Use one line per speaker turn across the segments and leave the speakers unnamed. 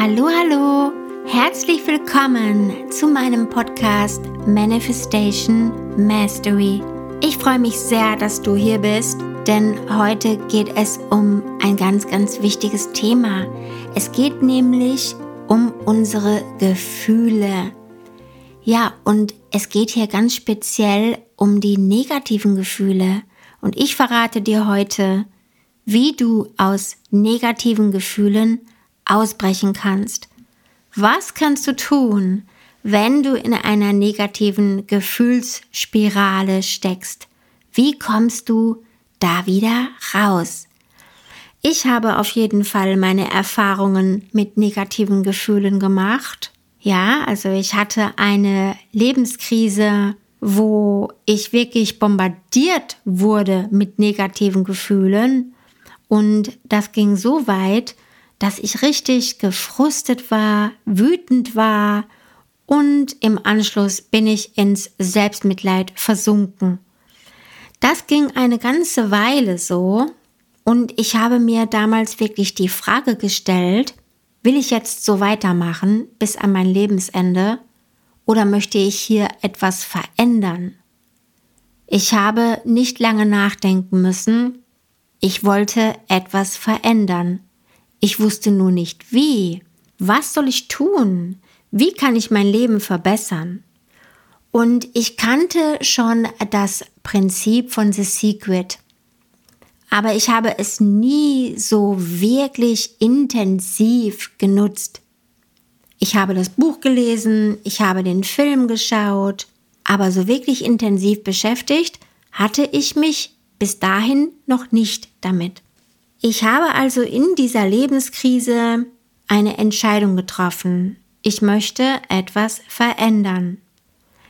Hallo, hallo, herzlich willkommen zu meinem Podcast Manifestation Mastery. Ich freue mich sehr, dass du hier bist, denn heute geht es um ein ganz, ganz wichtiges Thema. Es geht nämlich um unsere Gefühle. Ja, und es geht hier ganz speziell um die negativen Gefühle. Und ich verrate dir heute, wie du aus negativen Gefühlen ausbrechen kannst. Was kannst du tun, wenn du in einer negativen Gefühlsspirale steckst? Wie kommst du da wieder raus? Ich habe auf jeden Fall meine Erfahrungen mit negativen Gefühlen gemacht. Ja, also ich hatte eine Lebenskrise, wo ich wirklich bombardiert wurde mit negativen Gefühlen. Und das ging so weit, dass ich richtig gefrustet war, wütend war und im Anschluss bin ich ins Selbstmitleid versunken. Das ging eine ganze Weile so und ich habe mir damals wirklich die Frage gestellt, will ich jetzt so weitermachen bis an mein Lebensende oder möchte ich hier etwas verändern? Ich habe nicht lange nachdenken müssen, ich wollte etwas verändern. Ich wusste nur nicht wie. Was soll ich tun? Wie kann ich mein Leben verbessern? Und ich kannte schon das Prinzip von The Secret. Aber ich habe es nie so wirklich intensiv genutzt. Ich habe das Buch gelesen, ich habe den Film geschaut, aber so wirklich intensiv beschäftigt hatte ich mich bis dahin noch nicht damit. Ich habe also in dieser Lebenskrise eine Entscheidung getroffen. Ich möchte etwas verändern.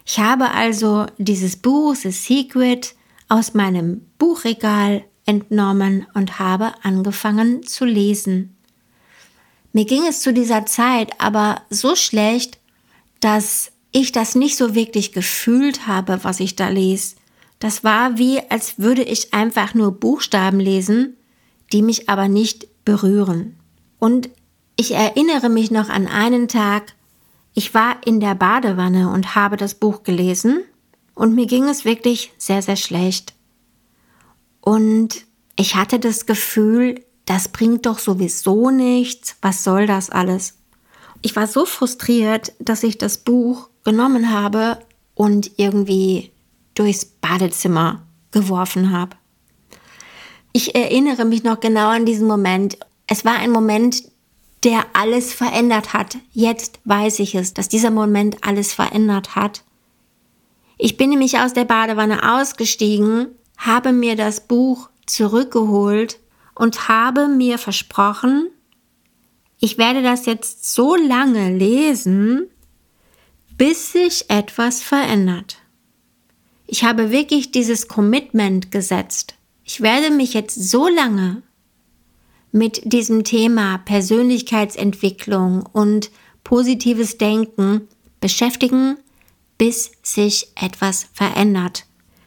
Ich habe also dieses Buch The Secret aus meinem Buchregal entnommen und habe angefangen zu lesen. Mir ging es zu dieser Zeit aber so schlecht, dass ich das nicht so wirklich gefühlt habe, was ich da lese. Das war wie, als würde ich einfach nur Buchstaben lesen die mich aber nicht berühren. Und ich erinnere mich noch an einen Tag, ich war in der Badewanne und habe das Buch gelesen und mir ging es wirklich sehr, sehr schlecht. Und ich hatte das Gefühl, das bringt doch sowieso nichts, was soll das alles? Ich war so frustriert, dass ich das Buch genommen habe und irgendwie durchs Badezimmer geworfen habe. Ich erinnere mich noch genau an diesen Moment. Es war ein Moment, der alles verändert hat. Jetzt weiß ich es, dass dieser Moment alles verändert hat. Ich bin nämlich aus der Badewanne ausgestiegen, habe mir das Buch zurückgeholt und habe mir versprochen, ich werde das jetzt so lange lesen, bis sich etwas verändert. Ich habe wirklich dieses Commitment gesetzt. Ich werde mich jetzt so lange mit diesem Thema Persönlichkeitsentwicklung und positives Denken beschäftigen, bis sich etwas verändert.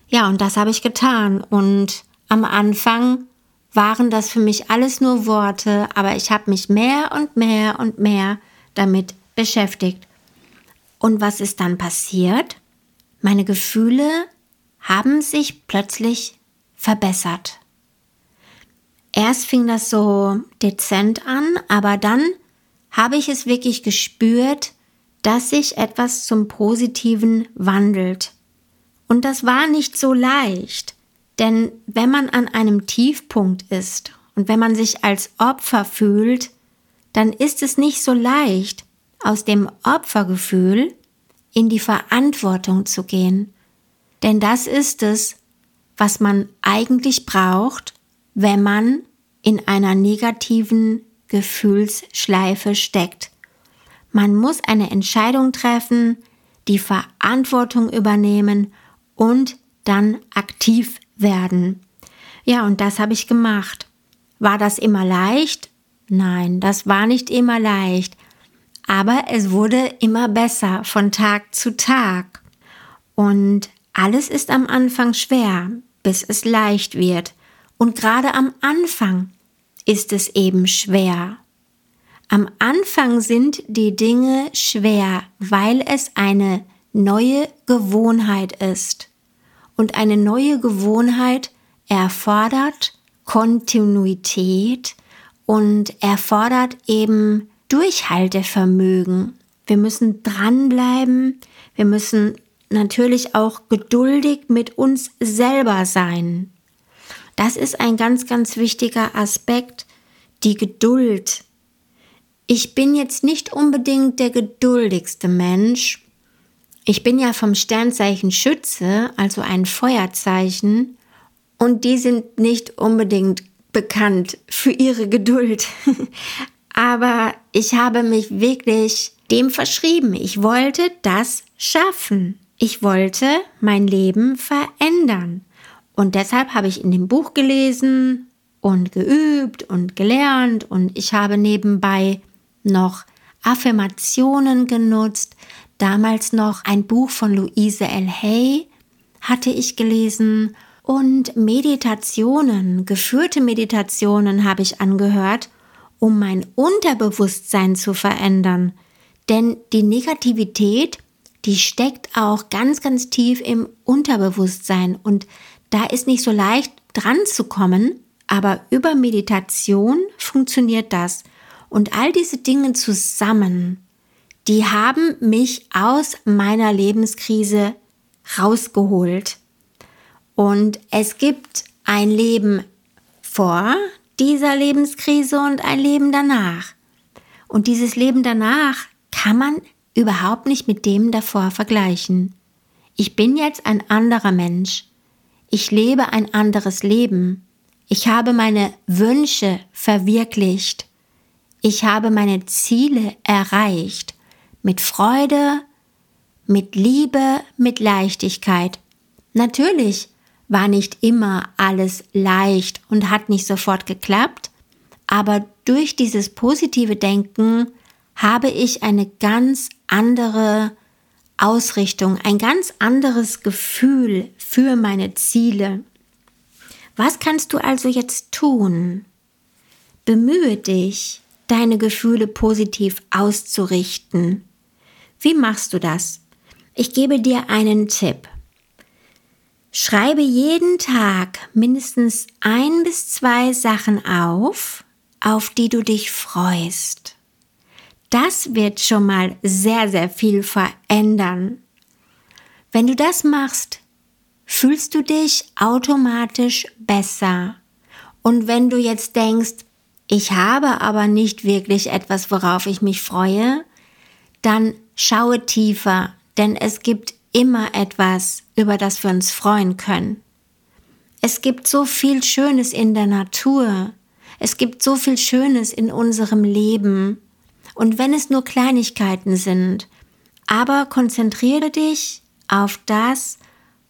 Ja, und das habe ich getan. Und am Anfang waren das für mich alles nur Worte, aber ich habe mich mehr und mehr und mehr damit beschäftigt. Und was ist dann passiert? Meine Gefühle haben sich plötzlich verbessert. Erst fing das so dezent an, aber dann habe ich es wirklich gespürt, dass sich etwas zum Positiven wandelt. Und das war nicht so leicht, denn wenn man an einem Tiefpunkt ist und wenn man sich als Opfer fühlt, dann ist es nicht so leicht, aus dem Opfergefühl in die Verantwortung zu gehen. Denn das ist es, was man eigentlich braucht, wenn man in einer negativen Gefühlsschleife steckt. Man muss eine Entscheidung treffen, die Verantwortung übernehmen und dann aktiv werden. Ja, und das habe ich gemacht. War das immer leicht? Nein, das war nicht immer leicht. Aber es wurde immer besser von Tag zu Tag. Und alles ist am Anfang schwer bis es leicht wird. Und gerade am Anfang ist es eben schwer. Am Anfang sind die Dinge schwer, weil es eine neue Gewohnheit ist. Und eine neue Gewohnheit erfordert Kontinuität und erfordert eben Durchhaltevermögen. Wir müssen dranbleiben, wir müssen natürlich auch geduldig mit uns selber sein. Das ist ein ganz, ganz wichtiger Aspekt, die Geduld. Ich bin jetzt nicht unbedingt der geduldigste Mensch. Ich bin ja vom Sternzeichen Schütze, also ein Feuerzeichen, und die sind nicht unbedingt bekannt für ihre Geduld. Aber ich habe mich wirklich dem verschrieben. Ich wollte das schaffen. Ich wollte mein Leben verändern. Und deshalb habe ich in dem Buch gelesen und geübt und gelernt und ich habe nebenbei noch Affirmationen genutzt. Damals noch ein Buch von Louise L. Hay hatte ich gelesen und Meditationen, geführte Meditationen habe ich angehört, um mein Unterbewusstsein zu verändern. Denn die Negativität, die steckt auch ganz, ganz tief im Unterbewusstsein und da ist nicht so leicht dran zu kommen, aber über Meditation funktioniert das. Und all diese Dinge zusammen, die haben mich aus meiner Lebenskrise rausgeholt. Und es gibt ein Leben vor dieser Lebenskrise und ein Leben danach. Und dieses Leben danach kann man überhaupt nicht mit dem davor vergleichen. Ich bin jetzt ein anderer Mensch. Ich lebe ein anderes Leben. Ich habe meine Wünsche verwirklicht. Ich habe meine Ziele erreicht. Mit Freude, mit Liebe, mit Leichtigkeit. Natürlich war nicht immer alles leicht und hat nicht sofort geklappt, aber durch dieses positive Denken habe ich eine ganz andere Ausrichtung, ein ganz anderes Gefühl für meine Ziele. Was kannst du also jetzt tun? Bemühe dich, deine Gefühle positiv auszurichten. Wie machst du das? Ich gebe dir einen Tipp. Schreibe jeden Tag mindestens ein bis zwei Sachen auf, auf die du dich freust. Das wird schon mal sehr, sehr viel verändern. Wenn du das machst, fühlst du dich automatisch besser. Und wenn du jetzt denkst, ich habe aber nicht wirklich etwas, worauf ich mich freue, dann schaue tiefer, denn es gibt immer etwas, über das wir uns freuen können. Es gibt so viel Schönes in der Natur. Es gibt so viel Schönes in unserem Leben. Und wenn es nur Kleinigkeiten sind, aber konzentriere dich auf das,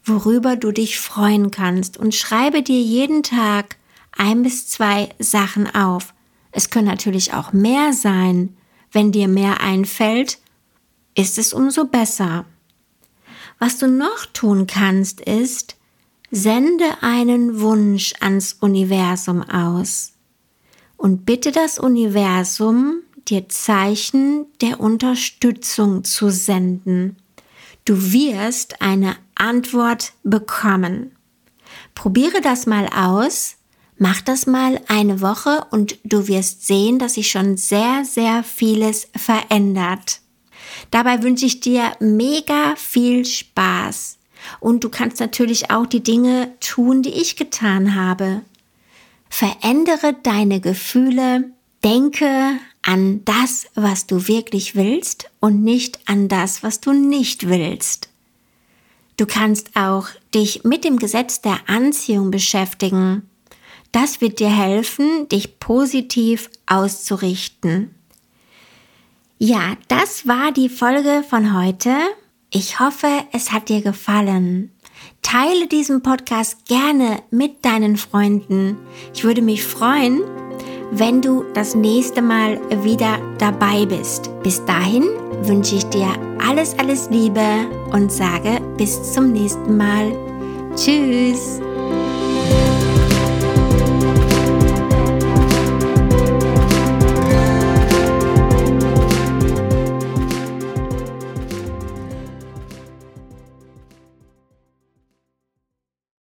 worüber du dich freuen kannst und schreibe dir jeden Tag ein bis zwei Sachen auf. Es können natürlich auch mehr sein. Wenn dir mehr einfällt, ist es umso besser. Was du noch tun kannst, ist, sende einen Wunsch ans Universum aus und bitte das Universum, dir Zeichen der Unterstützung zu senden. Du wirst eine Antwort bekommen. Probiere das mal aus, mach das mal eine Woche und du wirst sehen, dass sich schon sehr, sehr vieles verändert. Dabei wünsche ich dir mega viel Spaß. Und du kannst natürlich auch die Dinge tun, die ich getan habe. Verändere deine Gefühle, denke an das, was du wirklich willst und nicht an das, was du nicht willst. Du kannst auch dich mit dem Gesetz der Anziehung beschäftigen. Das wird dir helfen, dich positiv auszurichten. Ja, das war die Folge von heute. Ich hoffe, es hat dir gefallen. Teile diesen Podcast gerne mit deinen Freunden. Ich würde mich freuen, wenn du das nächste Mal wieder dabei bist. Bis dahin wünsche ich dir alles, alles Liebe und sage bis zum nächsten Mal. Tschüss.